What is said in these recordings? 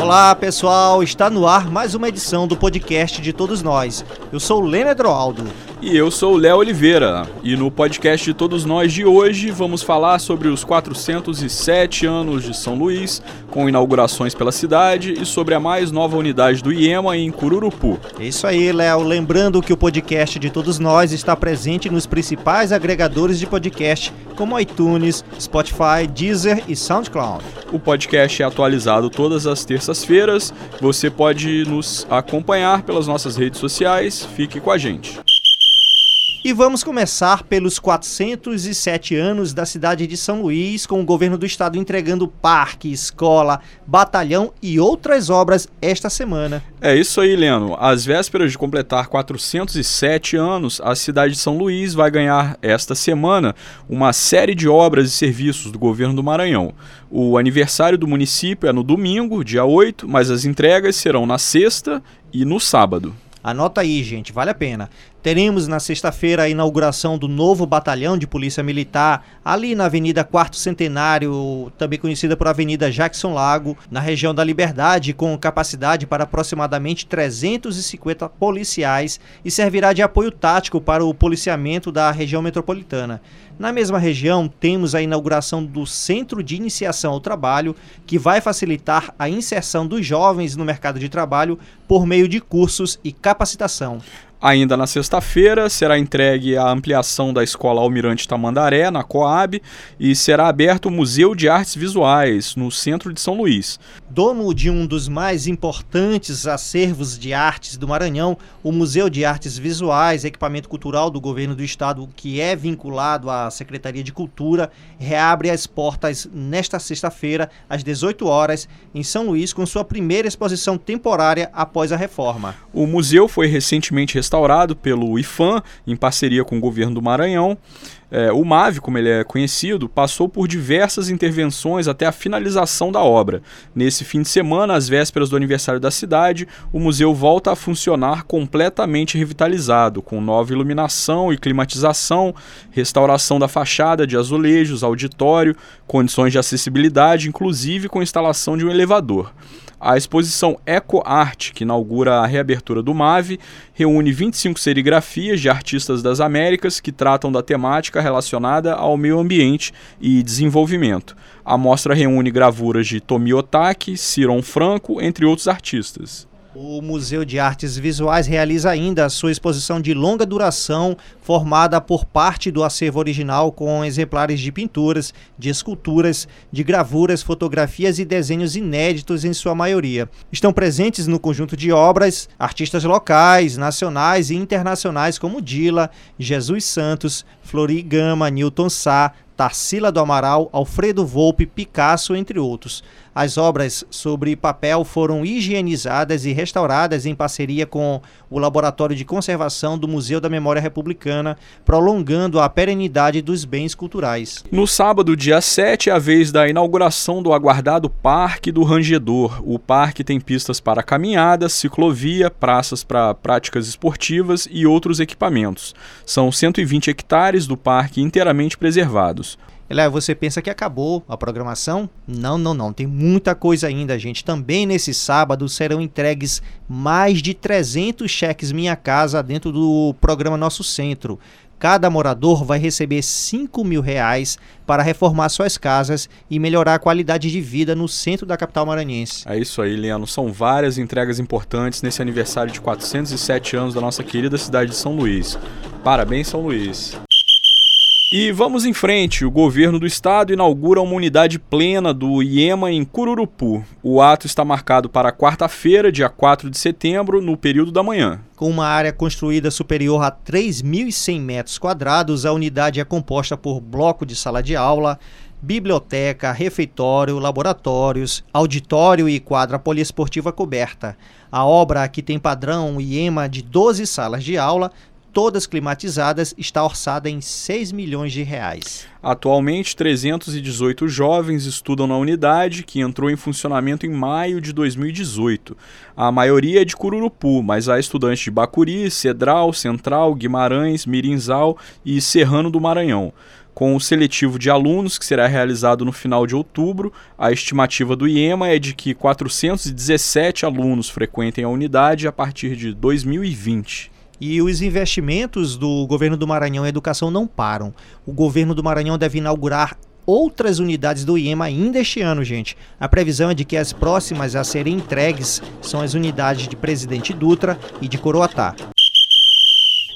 Olá pessoal, está no ar mais uma edição do podcast de todos nós. Eu sou o Lênin Edroaldo. E eu sou o Léo Oliveira. E no podcast de todos nós de hoje vamos falar sobre os 407 anos de São Luís, com inaugurações pela cidade e sobre a mais nova unidade do IEMA em Cururupu. É isso aí, Léo. Lembrando que o podcast de todos nós está presente nos principais agregadores de podcast, como iTunes, Spotify, Deezer e SoundCloud. O podcast é atualizado todas as terças-feiras. Você pode nos acompanhar pelas nossas redes sociais. Fique com a gente. E vamos começar pelos 407 anos da cidade de São Luís, com o governo do estado entregando parque, escola, batalhão e outras obras esta semana. É isso aí, Leno. Às vésperas de completar 407 anos, a cidade de São Luís vai ganhar esta semana uma série de obras e serviços do governo do Maranhão. O aniversário do município é no domingo, dia 8, mas as entregas serão na sexta e no sábado. Anota aí, gente, vale a pena. Teremos na sexta-feira a inauguração do novo batalhão de Polícia Militar, ali na Avenida Quarto Centenário, também conhecida por Avenida Jackson Lago, na região da Liberdade, com capacidade para aproximadamente 350 policiais e servirá de apoio tático para o policiamento da região metropolitana. Na mesma região, temos a inauguração do Centro de Iniciação ao Trabalho, que vai facilitar a inserção dos jovens no mercado de trabalho por meio de cursos e capacitação. Ainda na sexta-feira será entregue a ampliação da Escola Almirante Tamandaré, na Coab, e será aberto o Museu de Artes Visuais, no centro de São Luís. Dono de um dos mais importantes acervos de artes do Maranhão, o Museu de Artes Visuais, equipamento cultural do governo do estado, que é vinculado à Secretaria de Cultura, reabre as portas nesta sexta-feira, às 18 horas, em São Luís, com sua primeira exposição temporária após a reforma. O museu foi recentemente restaurado restaurado pelo IFAM, em parceria com o governo do Maranhão. É, o MAVE, como ele é conhecido, passou por diversas intervenções até a finalização da obra. Nesse fim de semana, às vésperas do aniversário da cidade, o museu volta a funcionar completamente revitalizado, com nova iluminação e climatização, restauração da fachada de azulejos, auditório, condições de acessibilidade, inclusive com instalação de um elevador. A exposição Eco Art, que inaugura a reabertura do MAVE, reúne 25 serigrafias de artistas das Américas que tratam da temática relacionada ao meio ambiente e desenvolvimento. A mostra reúne gravuras de Tomi Otaki, Ciron Franco, entre outros artistas. O Museu de Artes Visuais realiza ainda a sua exposição de longa duração, formada por parte do acervo original com exemplares de pinturas, de esculturas, de gravuras, fotografias e desenhos inéditos em sua maioria. Estão presentes no conjunto de obras artistas locais, nacionais e internacionais como Dila, Jesus Santos, Flori Gama, Newton Sá, Tarsila do Amaral, Alfredo Volpe, Picasso, entre outros. As obras sobre papel foram higienizadas e restauradas em parceria com o Laboratório de Conservação do Museu da Memória Republicana, prolongando a perenidade dos bens culturais. No sábado, dia 7, é a vez da inauguração do aguardado Parque do Rangedor. O parque tem pistas para caminhadas, ciclovia, praças para práticas esportivas e outros equipamentos. São 120 hectares do parque inteiramente preservados. Léo, você pensa que acabou a programação? Não, não, não. Tem muita coisa ainda, gente. Também nesse sábado serão entregues mais de 300 cheques Minha Casa dentro do programa Nosso Centro. Cada morador vai receber 5 mil reais para reformar suas casas e melhorar a qualidade de vida no centro da capital maranhense. É isso aí, Leandro. São várias entregas importantes nesse aniversário de 407 anos da nossa querida cidade de São Luís. Parabéns, São Luís. E vamos em frente. O governo do estado inaugura uma unidade plena do IEMA em Cururupu. O ato está marcado para quarta-feira, dia 4 de setembro, no período da manhã. Com uma área construída superior a 3.100 metros quadrados, a unidade é composta por bloco de sala de aula, biblioteca, refeitório, laboratórios, auditório e quadra poliesportiva coberta. A obra, que tem padrão IEMA de 12 salas de aula, todas climatizadas, está orçada em 6 milhões de reais. Atualmente, 318 jovens estudam na unidade, que entrou em funcionamento em maio de 2018. A maioria é de Cururupu, mas há estudantes de Bacuri, Cedral, Central, Guimarães, Mirinzal e Serrano do Maranhão. com o seletivo de alunos, que será realizado no final de outubro. A estimativa do IEMA é de que 417 alunos frequentem a unidade a partir de 2020. E os investimentos do governo do Maranhão em educação não param. O governo do Maranhão deve inaugurar outras unidades do IEMA ainda este ano, gente. A previsão é de que as próximas a serem entregues são as unidades de Presidente Dutra e de Coroatá.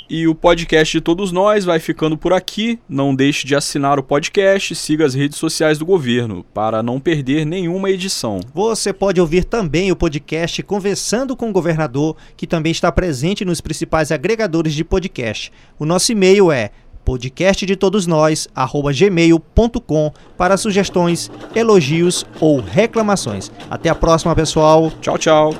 E o podcast de todos nós vai ficando por aqui. Não deixe de assinar o podcast, siga as redes sociais do governo para não perder nenhuma edição. Você pode ouvir também o podcast Conversando com o Governador, que também está presente nos principais agregadores de podcast. O nosso e-mail é podcastdetodosnós@gmail.com para sugestões, elogios ou reclamações. Até a próxima, pessoal. Tchau, tchau.